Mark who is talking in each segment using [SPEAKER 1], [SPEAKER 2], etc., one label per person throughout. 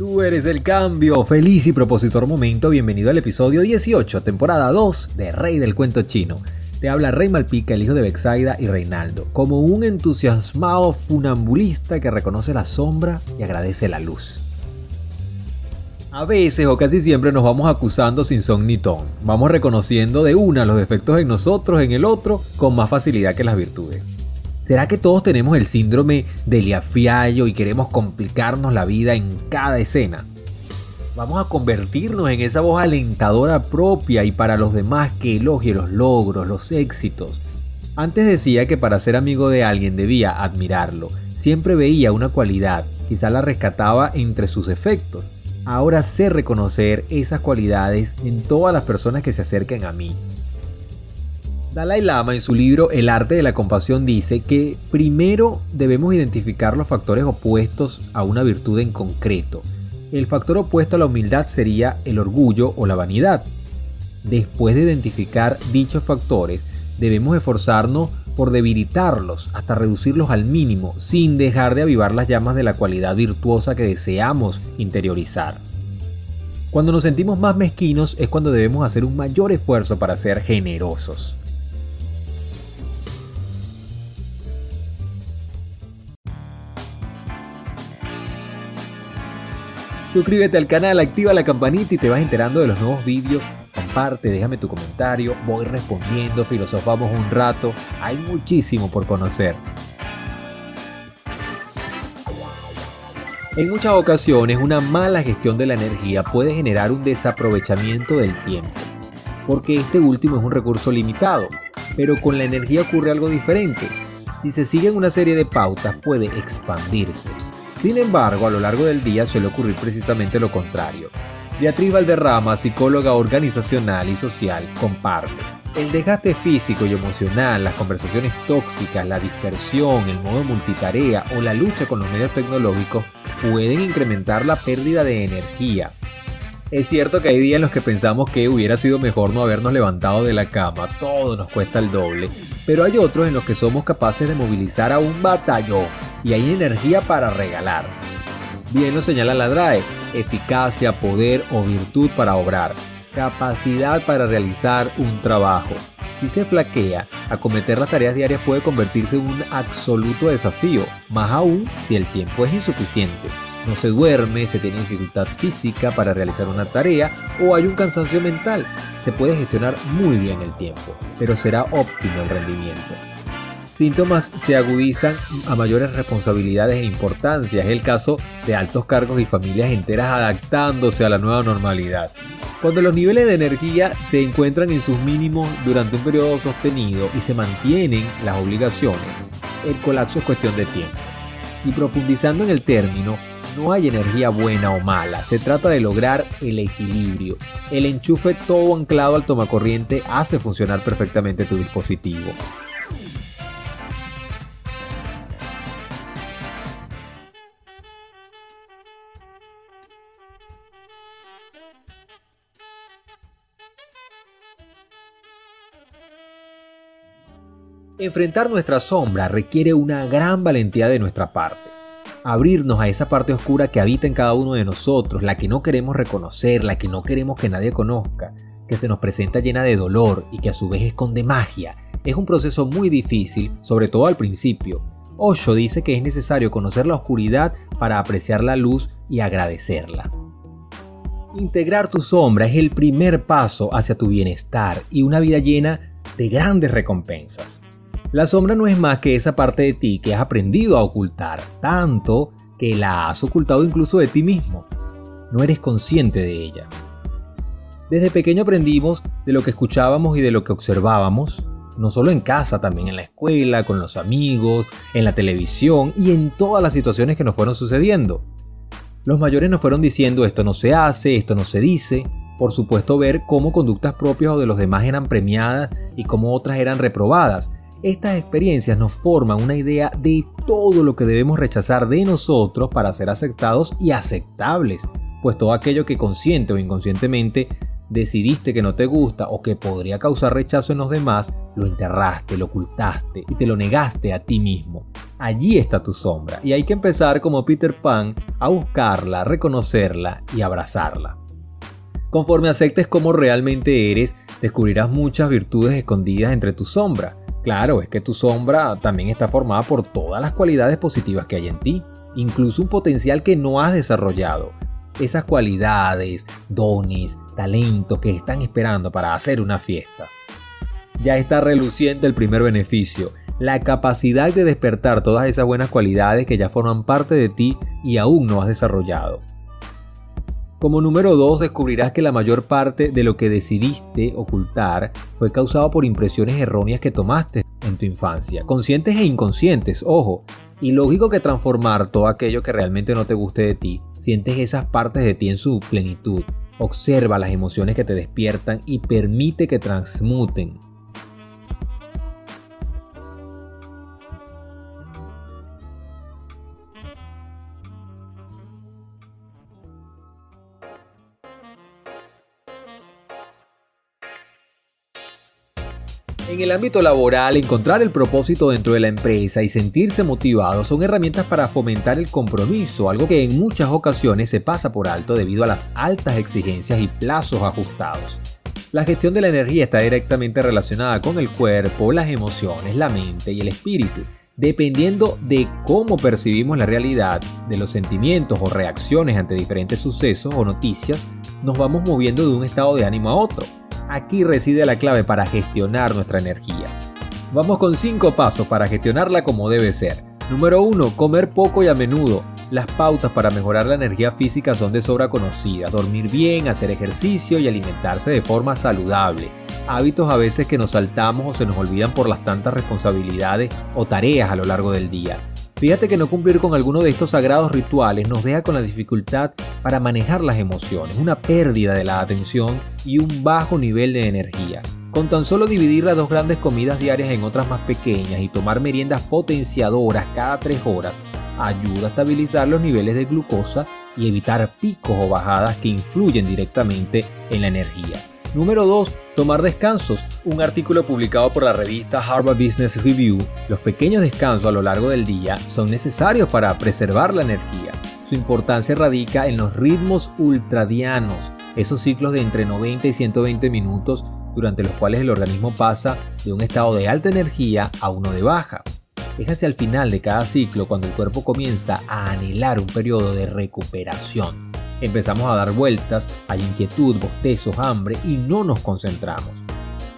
[SPEAKER 1] Tú eres el cambio, feliz y propositor momento, bienvenido al episodio 18, temporada 2 de Rey del Cuento Chino. Te habla Rey Malpica, el hijo de Bexaida y Reinaldo, como un entusiasmado funambulista que reconoce la sombra y agradece la luz. A veces o casi siempre nos vamos acusando sin son ni ton. Vamos reconociendo de una los defectos en nosotros, en el otro, con más facilidad que las virtudes. ¿Será que todos tenemos el síndrome de liafiallo y queremos complicarnos la vida en cada escena? Vamos a convertirnos en esa voz alentadora propia y para los demás que elogie los logros, los éxitos. Antes decía que para ser amigo de alguien debía admirarlo. Siempre veía una cualidad, quizá la rescataba entre sus efectos. Ahora sé reconocer esas cualidades en todas las personas que se acerquen a mí. Dalai Lama en su libro El arte de la compasión dice que primero debemos identificar los factores opuestos a una virtud en concreto. El factor opuesto a la humildad sería el orgullo o la vanidad. Después de identificar dichos factores, debemos esforzarnos por debilitarlos hasta reducirlos al mínimo, sin dejar de avivar las llamas de la cualidad virtuosa que deseamos interiorizar. Cuando nos sentimos más mezquinos es cuando debemos hacer un mayor esfuerzo para ser generosos. Suscríbete al canal, activa la campanita y te vas enterando de los nuevos vídeos. Comparte, déjame tu comentario, voy respondiendo, filosofamos un rato. Hay muchísimo por conocer. En muchas ocasiones una mala gestión de la energía puede generar un desaprovechamiento del tiempo, porque este último es un recurso limitado, pero con la energía ocurre algo diferente. Si se siguen una serie de pautas puede expandirse. Sin embargo, a lo largo del día suele ocurrir precisamente lo contrario. Beatriz Valderrama, psicóloga organizacional y social, comparte. El desgaste físico y emocional, las conversaciones tóxicas, la dispersión, el modo multitarea o la lucha con los medios tecnológicos pueden incrementar la pérdida de energía. Es cierto que hay días en los que pensamos que hubiera sido mejor no habernos levantado de la cama, todo nos cuesta el doble, pero hay otros en los que somos capaces de movilizar a un batallón y hay energía para regalar. Bien lo señala la DRAE, eficacia, poder o virtud para obrar, capacidad para realizar un trabajo. Si se flaquea, acometer las tareas diarias puede convertirse en un absoluto desafío, más aún si el tiempo es insuficiente. No se duerme, se tiene dificultad física para realizar una tarea o hay un cansancio mental. Se puede gestionar muy bien el tiempo, pero será óptimo el rendimiento síntomas se agudizan a mayores responsabilidades e importancia. Es el caso de altos cargos y familias enteras adaptándose a la nueva normalidad. Cuando los niveles de energía se encuentran en sus mínimos durante un periodo sostenido y se mantienen las obligaciones, el colapso es cuestión de tiempo. Y profundizando en el término, no hay energía buena o mala, se trata de lograr el equilibrio. El enchufe todo anclado al tomacorriente hace funcionar perfectamente tu dispositivo. Enfrentar nuestra sombra requiere una gran valentía de nuestra parte. Abrirnos a esa parte oscura que habita en cada uno de nosotros, la que no queremos reconocer, la que no queremos que nadie conozca, que se nos presenta llena de dolor y que a su vez esconde magia, es un proceso muy difícil, sobre todo al principio. Osho dice que es necesario conocer la oscuridad para apreciar la luz y agradecerla. Integrar tu sombra es el primer paso hacia tu bienestar y una vida llena de grandes recompensas. La sombra no es más que esa parte de ti que has aprendido a ocultar, tanto que la has ocultado incluso de ti mismo. No eres consciente de ella. Desde pequeño aprendimos de lo que escuchábamos y de lo que observábamos, no solo en casa, también en la escuela, con los amigos, en la televisión y en todas las situaciones que nos fueron sucediendo. Los mayores nos fueron diciendo esto no se hace, esto no se dice. Por supuesto ver cómo conductas propias o de los demás eran premiadas y cómo otras eran reprobadas, estas experiencias nos forman una idea de todo lo que debemos rechazar de nosotros para ser aceptados y aceptables, pues todo aquello que consciente o inconscientemente decidiste que no te gusta o que podría causar rechazo en los demás, lo enterraste, lo ocultaste y te lo negaste a ti mismo. Allí está tu sombra y hay que empezar como Peter Pan a buscarla, reconocerla y abrazarla. Conforme aceptes cómo realmente eres, descubrirás muchas virtudes escondidas entre tu sombra. Claro, es que tu sombra también está formada por todas las cualidades positivas que hay en ti, incluso un potencial que no has desarrollado. Esas cualidades, dones, talentos que están esperando para hacer una fiesta. Ya está reluciente el primer beneficio, la capacidad de despertar todas esas buenas cualidades que ya forman parte de ti y aún no has desarrollado. Como número 2 descubrirás que la mayor parte de lo que decidiste ocultar fue causado por impresiones erróneas que tomaste en tu infancia, conscientes e inconscientes, ojo, y lógico que transformar todo aquello que realmente no te guste de ti, sientes esas partes de ti en su plenitud, observa las emociones que te despiertan y permite que transmuten En el ámbito laboral, encontrar el propósito dentro de la empresa y sentirse motivado son herramientas para fomentar el compromiso, algo que en muchas ocasiones se pasa por alto debido a las altas exigencias y plazos ajustados. La gestión de la energía está directamente relacionada con el cuerpo, las emociones, la mente y el espíritu. Dependiendo de cómo percibimos la realidad, de los sentimientos o reacciones ante diferentes sucesos o noticias, nos vamos moviendo de un estado de ánimo a otro. Aquí reside la clave para gestionar nuestra energía. Vamos con 5 pasos para gestionarla como debe ser. Número 1. Comer poco y a menudo. Las pautas para mejorar la energía física son de sobra conocidas. Dormir bien, hacer ejercicio y alimentarse de forma saludable. Hábitos a veces que nos saltamos o se nos olvidan por las tantas responsabilidades o tareas a lo largo del día. Fíjate que no cumplir con alguno de estos sagrados rituales nos deja con la dificultad para manejar las emociones, una pérdida de la atención y un bajo nivel de energía. Con tan solo dividir las dos grandes comidas diarias en otras más pequeñas y tomar meriendas potenciadoras cada tres horas, ayuda a estabilizar los niveles de glucosa y evitar picos o bajadas que influyen directamente en la energía. Número 2. Tomar descansos. Un artículo publicado por la revista Harvard Business Review. Los pequeños descansos a lo largo del día son necesarios para preservar la energía. Su importancia radica en los ritmos ultradianos, esos ciclos de entre 90 y 120 minutos durante los cuales el organismo pasa de un estado de alta energía a uno de baja. Es hacia el final de cada ciclo cuando el cuerpo comienza a anhelar un periodo de recuperación. Empezamos a dar vueltas, hay inquietud, bostezos, hambre y no nos concentramos.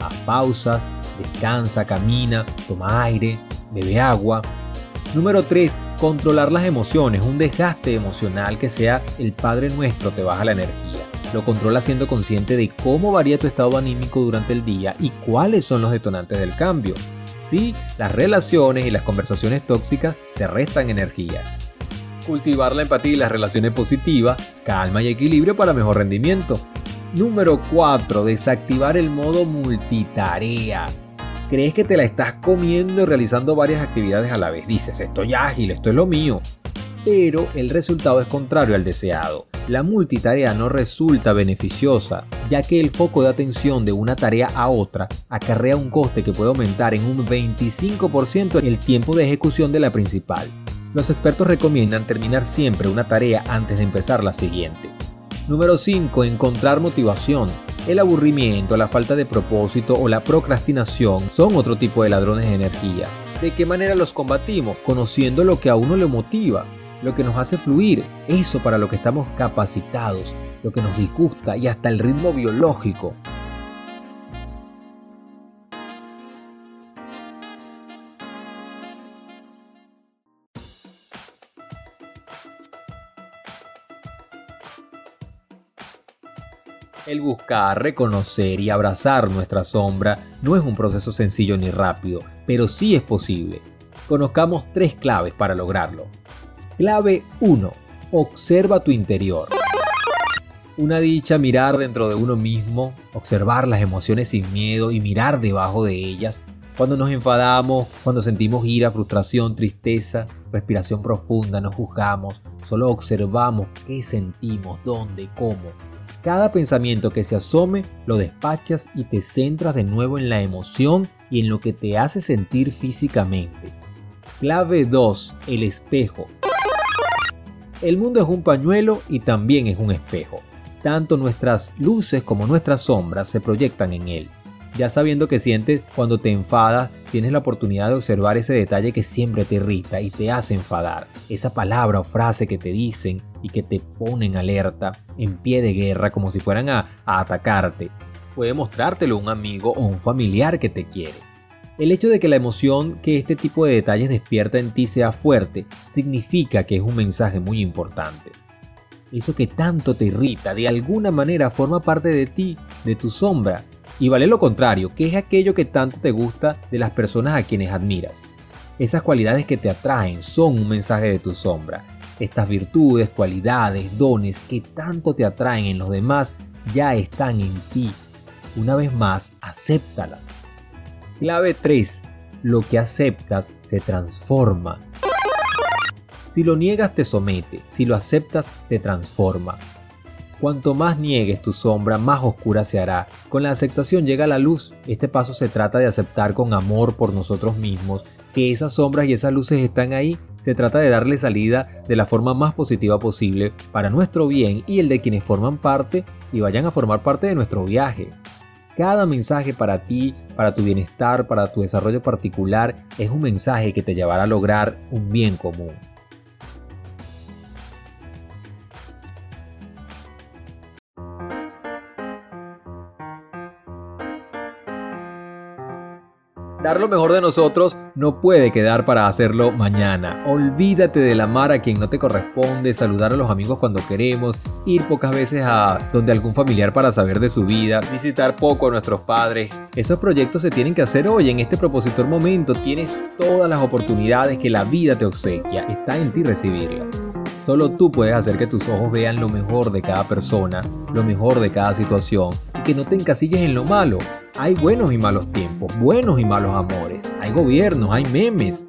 [SPEAKER 1] Haz pausas, descansa, camina, toma aire, bebe agua. Número 3. Controlar las emociones. Un desgaste emocional que sea el Padre Nuestro te baja la energía. Lo controla siendo consciente de cómo varía tu estado anímico durante el día y cuáles son los detonantes del cambio. Sí, las relaciones y las conversaciones tóxicas te restan energía cultivar la empatía y las relaciones positivas, calma y equilibrio para mejor rendimiento. Número 4. Desactivar el modo multitarea. ¿Crees que te la estás comiendo y realizando varias actividades a la vez? Dices, estoy ágil, esto es lo mío. Pero el resultado es contrario al deseado. La multitarea no resulta beneficiosa, ya que el foco de atención de una tarea a otra acarrea un coste que puede aumentar en un 25% el tiempo de ejecución de la principal. Los expertos recomiendan terminar siempre una tarea antes de empezar la siguiente. Número 5. Encontrar motivación. El aburrimiento, la falta de propósito o la procrastinación son otro tipo de ladrones de energía. ¿De qué manera los combatimos? Conociendo lo que a uno le motiva, lo que nos hace fluir, eso para lo que estamos capacitados, lo que nos disgusta y hasta el ritmo biológico. El buscar, reconocer y abrazar nuestra sombra no es un proceso sencillo ni rápido, pero sí es posible. Conozcamos tres claves para lograrlo. Clave 1. Observa tu interior. Una dicha mirar dentro de uno mismo, observar las emociones sin miedo y mirar debajo de ellas. Cuando nos enfadamos, cuando sentimos ira, frustración, tristeza, respiración profunda, nos juzgamos, solo observamos qué sentimos, dónde, cómo Cada pensamiento que se asome lo despachas y te centras de nuevo en la emoción y en lo que te hace sentir físicamente. Clave 2. El espejo. El mundo es un pañuelo y también es un espejo. Tanto nuestras luces como nuestras sombras se proyectan en él. Ya sabiendo que sientes cuando te enfadas, tienes la oportunidad de observar ese detalle que siempre te irrita y te hace enfadar. Esa palabra o frase que te dicen y que te ponen alerta, en pie de guerra, como si fueran a, atacarte. Puede mostrártelo un amigo o un familiar que te quiere. El hecho de que la emoción que este tipo de detalles despierta en ti sea fuerte, significa que es un mensaje muy importante. Eso que tanto te irrita, de alguna manera forma parte de ti, de tu sombra, y vale lo contrario, que es aquello que tanto te gusta de las personas a quienes admiras. Esas cualidades que te atraen son un mensaje de tu sombra. Estas virtudes, cualidades, dones que tanto te atraen en los demás ya están en ti. Una vez más, acéptalas. Clave 3. Lo que aceptas se transforma. Si lo niegas te somete, si lo aceptas te transforma. Cuanto más niegues tu sombra, más oscura se hará. Con la aceptación llega la luz. Este paso se trata de aceptar con amor por nosotros mismos que esas sombras y esas luces están ahí. Se trata de darle salida de la forma más positiva posible para nuestro bien y el de quienes forman parte y vayan a formar parte de nuestro viaje. Cada mensaje para ti, para tu bienestar, para tu desarrollo particular, es un mensaje que te llevará a lograr un bien común. Dar lo mejor de nosotros no puede quedar para hacerlo mañana. Olvídate de amar a quien no te corresponde, saludar a los amigos cuando queremos, ir pocas veces a donde algún familiar para saber de su vida, visitar poco a nuestros padres. Esos proyectos se tienen que hacer hoy, en este propositor momento. Tienes todas las oportunidades que la vida te obsequia. Está en ti recibirlas. Solo tú puedes hacer que tus ojos vean lo mejor de cada persona, lo mejor de cada situación y que no te encasilles en lo malo. Hay buenos y malos tiempos, buenos y malos amores, hay gobiernos, hay memes.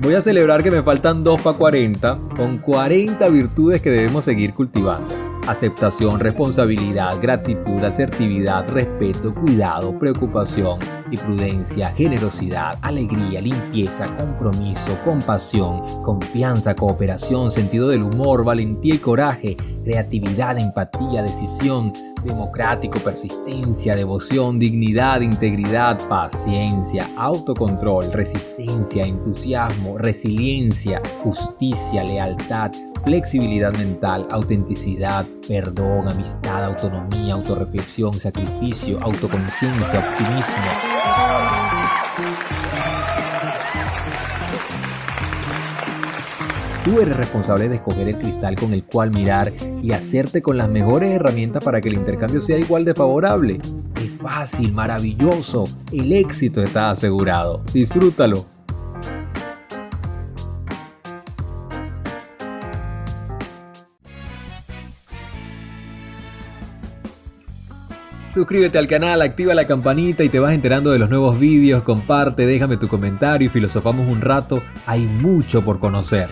[SPEAKER 1] Voy a celebrar que me faltan 2 para 40 con 40 virtudes que debemos seguir cultivando aceptación, responsabilidad, gratitud, asertividad, respeto, cuidado, preocupación y prudencia, generosidad, alegría, limpieza, compromiso, compasión, confianza, cooperación, sentido del humor, valentía y coraje, creatividad, empatía, decisión, democrático, persistencia, devoción, dignidad, integridad, paciencia, autocontrol, resistencia, entusiasmo, resiliencia, justicia, lealtad, flexibilidad mental, autenticidad, perdón, amistad, autonomía, autorreflexión, sacrificio, autoconciencia, optimismo. Tú eres responsable de escoger el cristal con el cual mirar y hacerte con las mejores herramientas para que el intercambio sea igual de favorable. Es fácil, maravilloso, el éxito está asegurado. Disfrútalo. Suscríbete al canal, activa la campanita y te vas enterando de los nuevos vídeos, comparte, déjame tu comentario y filosofamos un rato, hay mucho por conocer.